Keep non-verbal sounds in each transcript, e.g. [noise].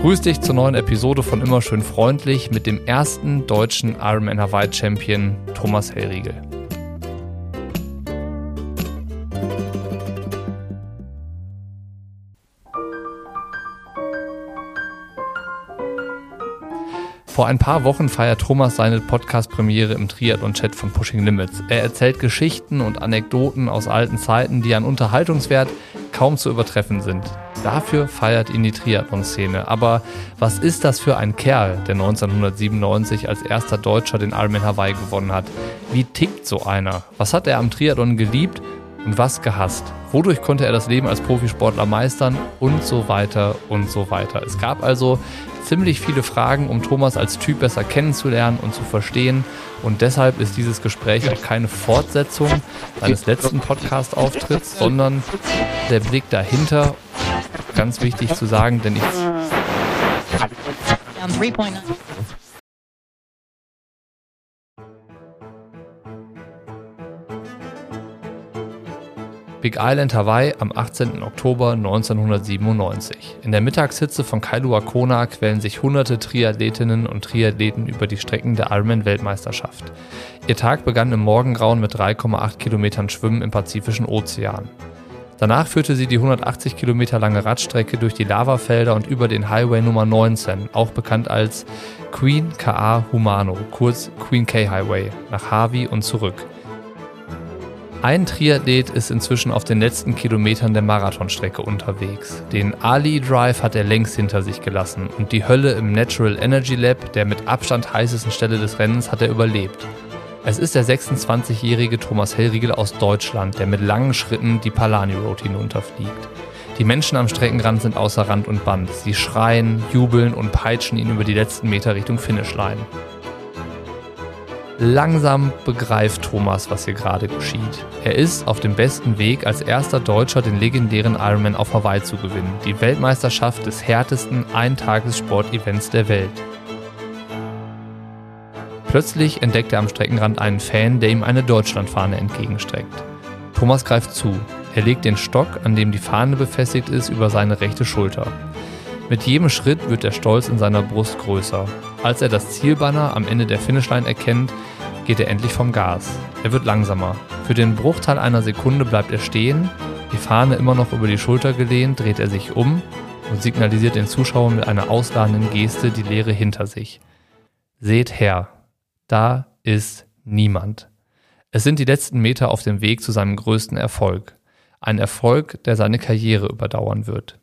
Grüß dich zur neuen Episode von Immer schön freundlich mit dem ersten deutschen Ironman Hawaii Champion Thomas Hellriegel. Vor ein paar Wochen feiert Thomas seine Podcast-Premiere im Triathlon-Chat von Pushing Limits. Er erzählt Geschichten und Anekdoten aus alten Zeiten, die an Unterhaltungswert kaum zu übertreffen sind. Dafür feiert ihn die Triathlon-Szene. Aber was ist das für ein Kerl, der 1997 als erster Deutscher den Ironman Hawaii gewonnen hat? Wie tickt so einer? Was hat er am Triathlon geliebt und was gehasst? Wodurch konnte er das Leben als Profisportler meistern? Und so weiter und so weiter. Es gab also ziemlich viele Fragen, um Thomas als Typ besser kennenzulernen und zu verstehen. Und deshalb ist dieses Gespräch auch keine Fortsetzung seines letzten Podcast-Auftritts, sondern der Blick dahinter. Ganz wichtig zu sagen, denn ich. Big Island, Hawaii am 18. Oktober 1997. In der Mittagshitze von Kailua Kona quälen sich hunderte Triathletinnen und Triathleten über die Strecken der Ironman-Weltmeisterschaft. Ihr Tag begann im Morgengrauen mit 3,8 Kilometern Schwimmen im Pazifischen Ozean. Danach führte sie die 180 Kilometer lange Radstrecke durch die Lavafelder und über den Highway Nummer 19, auch bekannt als Queen KA Humano, kurz Queen K Highway, nach Harvey und zurück. Ein Triathlet ist inzwischen auf den letzten Kilometern der Marathonstrecke unterwegs. Den Ali Drive hat er längst hinter sich gelassen und die Hölle im Natural Energy Lab, der mit Abstand heißesten Stelle des Rennens, hat er überlebt. Es ist der 26-jährige Thomas Hellriegel aus Deutschland, der mit langen Schritten die Palani Road hinunterfliegt. Die Menschen am Streckenrand sind außer Rand und Band. Sie schreien, jubeln und peitschen ihn über die letzten Meter Richtung Finishline. Langsam begreift Thomas, was hier gerade geschieht. Er ist auf dem besten Weg, als erster Deutscher den legendären Ironman auf Hawaii zu gewinnen, die Weltmeisterschaft des härtesten Eintagessport-Events der Welt. Plötzlich entdeckt er am Streckenrand einen Fan, der ihm eine Deutschlandfahne entgegenstreckt. Thomas greift zu. Er legt den Stock, an dem die Fahne befestigt ist, über seine rechte Schulter. Mit jedem Schritt wird der Stolz in seiner Brust größer. Als er das Zielbanner am Ende der Finishline erkennt, geht er endlich vom Gas. Er wird langsamer. Für den Bruchteil einer Sekunde bleibt er stehen, die Fahne immer noch über die Schulter gelehnt, dreht er sich um und signalisiert den Zuschauern mit einer ausladenden Geste die Leere hinter sich. Seht her, da ist niemand. Es sind die letzten Meter auf dem Weg zu seinem größten Erfolg. Ein Erfolg, der seine Karriere überdauern wird.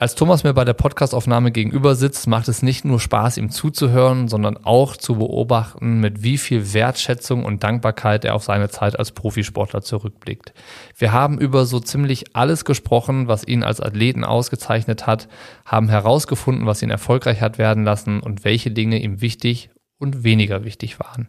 Als Thomas mir bei der Podcastaufnahme gegenüber sitzt, macht es nicht nur Spaß, ihm zuzuhören, sondern auch zu beobachten, mit wie viel Wertschätzung und Dankbarkeit er auf seine Zeit als Profisportler zurückblickt. Wir haben über so ziemlich alles gesprochen, was ihn als Athleten ausgezeichnet hat, haben herausgefunden, was ihn erfolgreich hat werden lassen und welche Dinge ihm wichtig und weniger wichtig waren.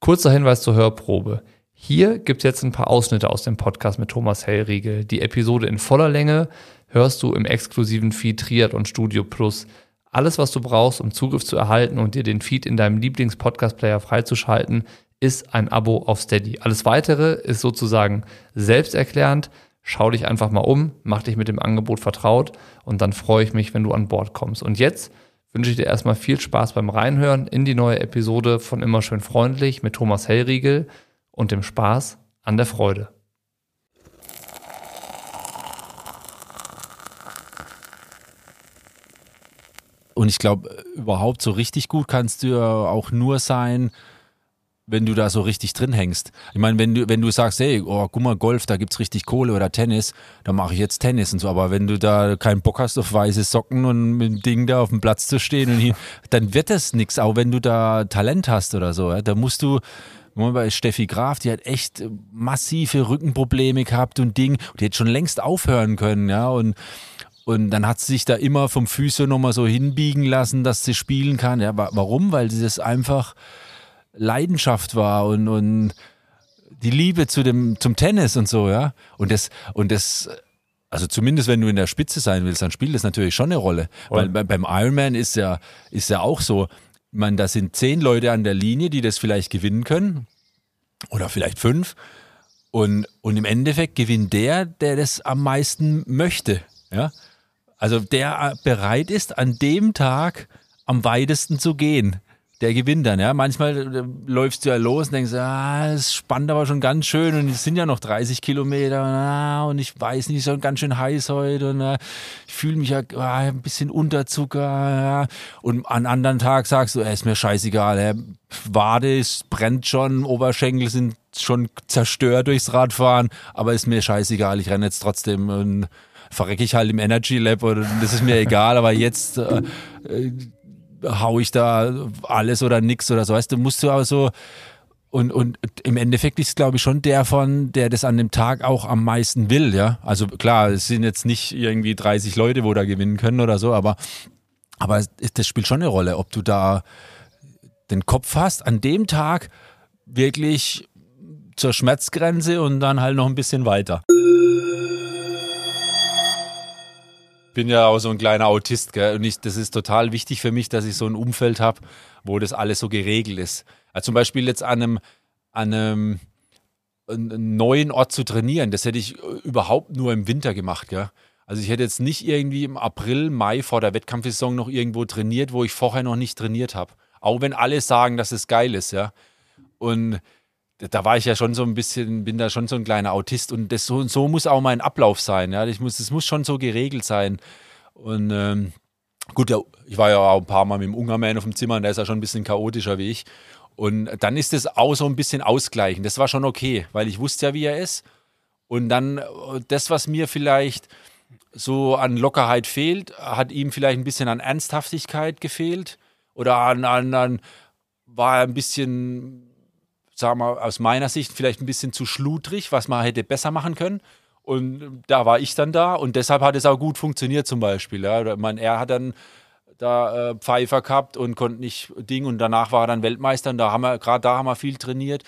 Kurzer Hinweis zur Hörprobe. Hier gibt es jetzt ein paar Ausschnitte aus dem Podcast mit Thomas Hellriegel. Die Episode in voller Länge hörst du im exklusiven Feed Triathlon Studio Plus. Alles, was du brauchst, um Zugriff zu erhalten und dir den Feed in deinem Lieblings-Podcast-Player freizuschalten, ist ein Abo auf Steady. Alles weitere ist sozusagen selbsterklärend. Schau dich einfach mal um, mach dich mit dem Angebot vertraut und dann freue ich mich, wenn du an Bord kommst. Und jetzt wünsche ich dir erstmal viel Spaß beim Reinhören in die neue Episode von Immer schön freundlich mit Thomas Hellriegel und dem Spaß an der Freude. Und ich glaube, überhaupt so richtig gut kannst du auch nur sein, wenn du da so richtig drin hängst. Ich meine, wenn du, wenn du sagst, hey, oh, guck mal, Golf, da gibt's richtig Kohle oder Tennis, dann mache ich jetzt Tennis und so. Aber wenn du da keinen Bock hast auf weiße Socken und mit dem Ding da auf dem Platz zu stehen, hier, dann wird das nichts, auch wenn du da Talent hast oder so. Ja? Da musst du, bei Steffi Graf, die hat echt massive Rückenprobleme gehabt und Ding, die hätte schon längst aufhören können, ja, und und dann hat sie sich da immer vom Physio nochmal so hinbiegen lassen, dass sie spielen kann. Ja, warum? Weil das einfach Leidenschaft war und, und die Liebe zu dem, zum Tennis und so, ja. Und das, und das, also zumindest wenn du in der Spitze sein willst, dann spielt das natürlich schon eine Rolle. Weil beim Ironman ist ja, ist ja auch so, man, da sind zehn Leute an der Linie, die das vielleicht gewinnen können. Oder vielleicht fünf. Und, und im Endeffekt gewinnt der, der das am meisten möchte. Ja. Also der bereit ist, an dem Tag am weitesten zu gehen der gewinnt dann, ja. Manchmal äh, läufst du ja los und denkst, ah, es spannt aber schon ganz schön und es sind ja noch 30 Kilometer ah, und ich weiß nicht, so ganz schön heiß heute und ah, ich fühle mich ja ah, ein bisschen Unterzucker. Ja. Und an anderen Tag sagst du, ey, ist mir scheißegal, ja. Wade es brennt schon, Oberschenkel sind schon zerstört durchs Radfahren, aber ist mir scheißegal, ich renne jetzt trotzdem und verrecke ich halt im Energy Lab oder das ist mir egal, aber jetzt äh, äh hau ich da alles oder nix oder so. Weißt du, musst du aber so. Und, und im Endeffekt ist, glaube ich, schon der von, der das an dem Tag auch am meisten will, ja. Also klar, es sind jetzt nicht irgendwie 30 Leute, wo da gewinnen können oder so, aber, aber das spielt schon eine Rolle, ob du da den Kopf hast, an dem Tag wirklich zur Schmerzgrenze und dann halt noch ein bisschen weiter bin ja auch so ein kleiner Autist, gell? Und ich, das ist total wichtig für mich, dass ich so ein Umfeld habe, wo das alles so geregelt ist. Also zum Beispiel jetzt an einem, an einem, neuen Ort zu trainieren, das hätte ich überhaupt nur im Winter gemacht, gell? Also ich hätte jetzt nicht irgendwie im April, Mai vor der Wettkampfsaison noch irgendwo trainiert, wo ich vorher noch nicht trainiert habe. Auch wenn alle sagen, dass es geil ist, ja. Und da war ich ja schon so ein bisschen, bin da schon so ein kleiner Autist und das so, so muss auch mein Ablauf sein. Ja, ich muss, es muss schon so geregelt sein. Und ähm, gut, ja, ich war ja auch ein paar Mal mit dem Ungerman auf dem Zimmer und der ist ja schon ein bisschen chaotischer wie ich. Und dann ist das auch so ein bisschen ausgleichen. Das war schon okay, weil ich wusste ja, wie er ist. Und dann das, was mir vielleicht so an Lockerheit fehlt, hat ihm vielleicht ein bisschen an Ernsthaftigkeit gefehlt oder an, an, an war er ein bisschen sagen wir aus meiner Sicht vielleicht ein bisschen zu schludrig, was man hätte besser machen können. Und da war ich dann da und deshalb hat es auch gut funktioniert zum Beispiel. Ja. Mein, er hat dann da äh, Pfeifer gehabt und konnte nicht Ding und danach war er dann Weltmeister und da haben wir, gerade da haben wir viel trainiert.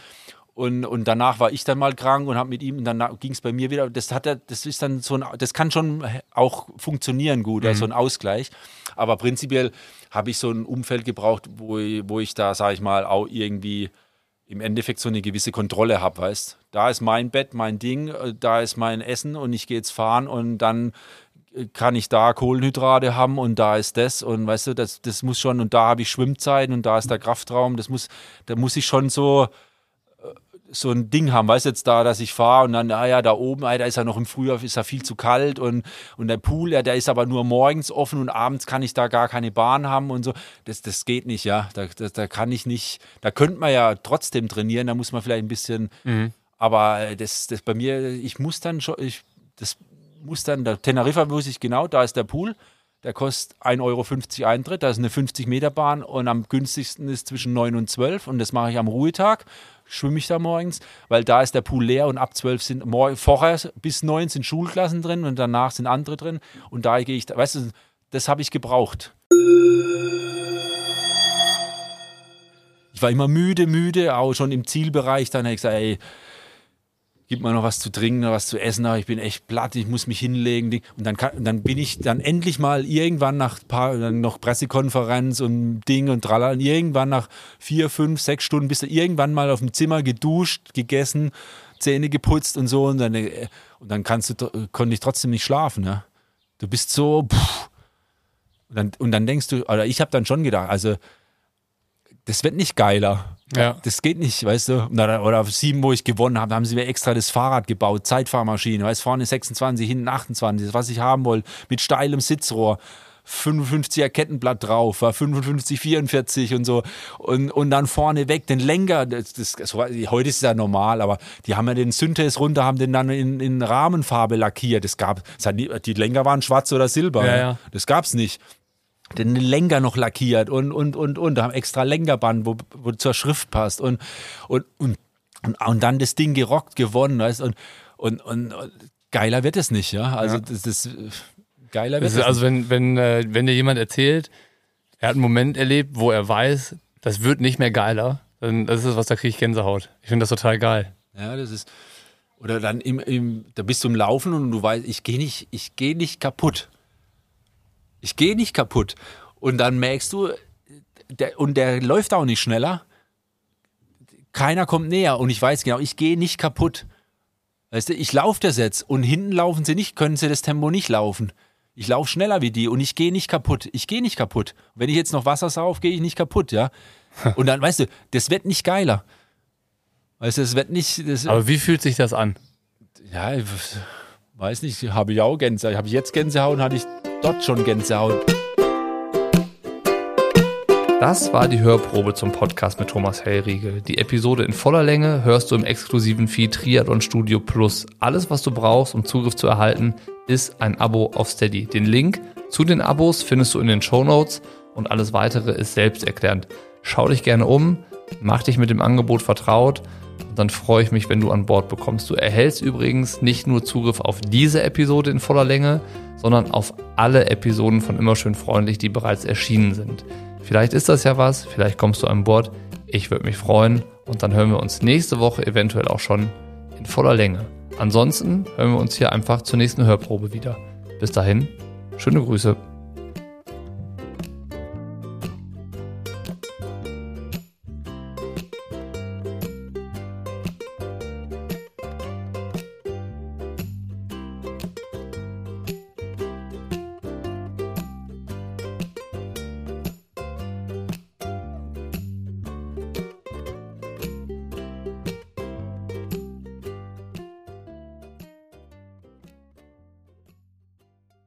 Und, und danach war ich dann mal krank und habe mit ihm und dann ging es bei mir wieder. Das hat das ist dann so ein, das kann schon auch funktionieren gut, mhm. also ein Ausgleich. Aber prinzipiell habe ich so ein Umfeld gebraucht, wo ich, wo ich da, sage ich mal, auch irgendwie im Endeffekt so eine gewisse Kontrolle habe, weißt? Da ist mein Bett, mein Ding, äh, da ist mein Essen und ich gehe jetzt fahren und dann äh, kann ich da Kohlenhydrate haben und da ist das und weißt du, das, das muss schon und da habe ich Schwimmzeiten und da ist der Kraftraum, das muss, da muss ich schon so so ein Ding haben, weißt du, jetzt da, dass ich fahre und dann, ah ja, da oben, ah, da ist ja noch im Frühjahr, ist ja viel zu kalt und, und der Pool, ja, der ist aber nur morgens offen und abends kann ich da gar keine Bahn haben und so. Das, das geht nicht, ja. Da, da, da kann ich nicht, da könnte man ja trotzdem trainieren, da muss man vielleicht ein bisschen, mhm. aber das, das bei mir, ich muss dann schon, ich, das muss dann, der Teneriffa muss ich genau, da ist der Pool, der kostet 1,50 Euro Eintritt, da ist eine 50 Meter Bahn und am günstigsten ist zwischen 9 und 12 und das mache ich am Ruhetag schwimme ich da morgens, weil da ist der Pool leer und ab 12 sind vorher bis 9 sind Schulklassen drin und danach sind andere drin und da gehe ich, weißt du, das habe ich gebraucht. Ich war immer müde, müde, auch schon im Zielbereich. Dann habe ich gesagt, ey, gib mir noch was zu trinken, noch was zu essen, ich bin echt platt, ich muss mich hinlegen. Und dann, kann, dann bin ich dann endlich mal irgendwann nach paar, dann noch Pressekonferenz und Ding und tralala, und irgendwann nach vier, fünf, sechs Stunden bist du irgendwann mal auf dem Zimmer geduscht, gegessen, Zähne geputzt und so und dann, äh, und dann kannst du, konnte ich trotzdem nicht schlafen. Ja? Du bist so, pff. Und dann, und dann denkst du, oder ich habe dann schon gedacht, also das wird nicht geiler. Ja. Das geht nicht, weißt du. Oder auf sieben, wo ich gewonnen habe, haben sie mir extra das Fahrrad gebaut, Zeitfahrmaschine, weißt vorne 26, hinten 28, das was ich haben wollte, mit steilem Sitzrohr. 55er Kettenblatt drauf, war 55, 44 und so. Und, und dann vorne weg den Lenker, das, das, das, heute ist es ja normal, aber die haben ja den Synthes runter, haben den dann in, in Rahmenfarbe lackiert. Das gab, das hat, die Lenker waren schwarz oder silber. Ja, ja. Das gab's nicht den Lenker noch lackiert und, und, und, und. Da haben extra Lenkerband, wo, wo zur Schrift passt und, und, und, und, und dann das Ding gerockt, gewonnen, weißt und, und, und, und geiler wird es nicht, ja. Also, ja. das, das geiler wird es Also, wenn, wenn, äh, wenn dir jemand erzählt, er hat einen Moment erlebt, wo er weiß, das wird nicht mehr geiler, dann das ist was, da kriege ich Gänsehaut. Ich finde das total geil. Ja, das ist. Oder dann im, im, da bist du im Laufen und du weißt, ich gehe nicht, ich gehe nicht kaputt. Ich gehe nicht kaputt. Und dann merkst du, der, und der läuft auch nicht schneller. Keiner kommt näher und ich weiß genau, ich gehe nicht kaputt. Weißt du, ich laufe das jetzt und hinten laufen sie nicht, können sie das Tempo nicht laufen. Ich laufe schneller wie die und ich gehe nicht kaputt. Ich gehe nicht kaputt. Wenn ich jetzt noch Wasser sauf, gehe ich nicht kaputt, ja. [laughs] Und dann, weißt du, das wird nicht geiler. Weißt du, das wird nicht. Das, Aber wie fühlt sich das an? ja, ich weiß nicht, habe ich auch Gänsehaut. Habe ich jetzt Gänsehaut, hatte ich dort schon Gänsehaut. Das war die Hörprobe zum Podcast mit Thomas Hellriegel. Die Episode in voller Länge hörst du im exklusiven Feed Triathlon Studio Plus. Alles, was du brauchst, um Zugriff zu erhalten, ist ein Abo auf Steady. Den Link zu den Abos findest du in den Show Notes und alles weitere ist selbsterklärend. Schau dich gerne um, mach dich mit dem Angebot vertraut dann freue ich mich, wenn du an Bord bekommst. Du erhältst übrigens nicht nur Zugriff auf diese Episode in voller Länge, sondern auf alle Episoden von Immer schön freundlich, die bereits erschienen sind. Vielleicht ist das ja was, vielleicht kommst du an Bord. Ich würde mich freuen und dann hören wir uns nächste Woche eventuell auch schon in voller Länge. Ansonsten hören wir uns hier einfach zur nächsten Hörprobe wieder. Bis dahin, schöne Grüße.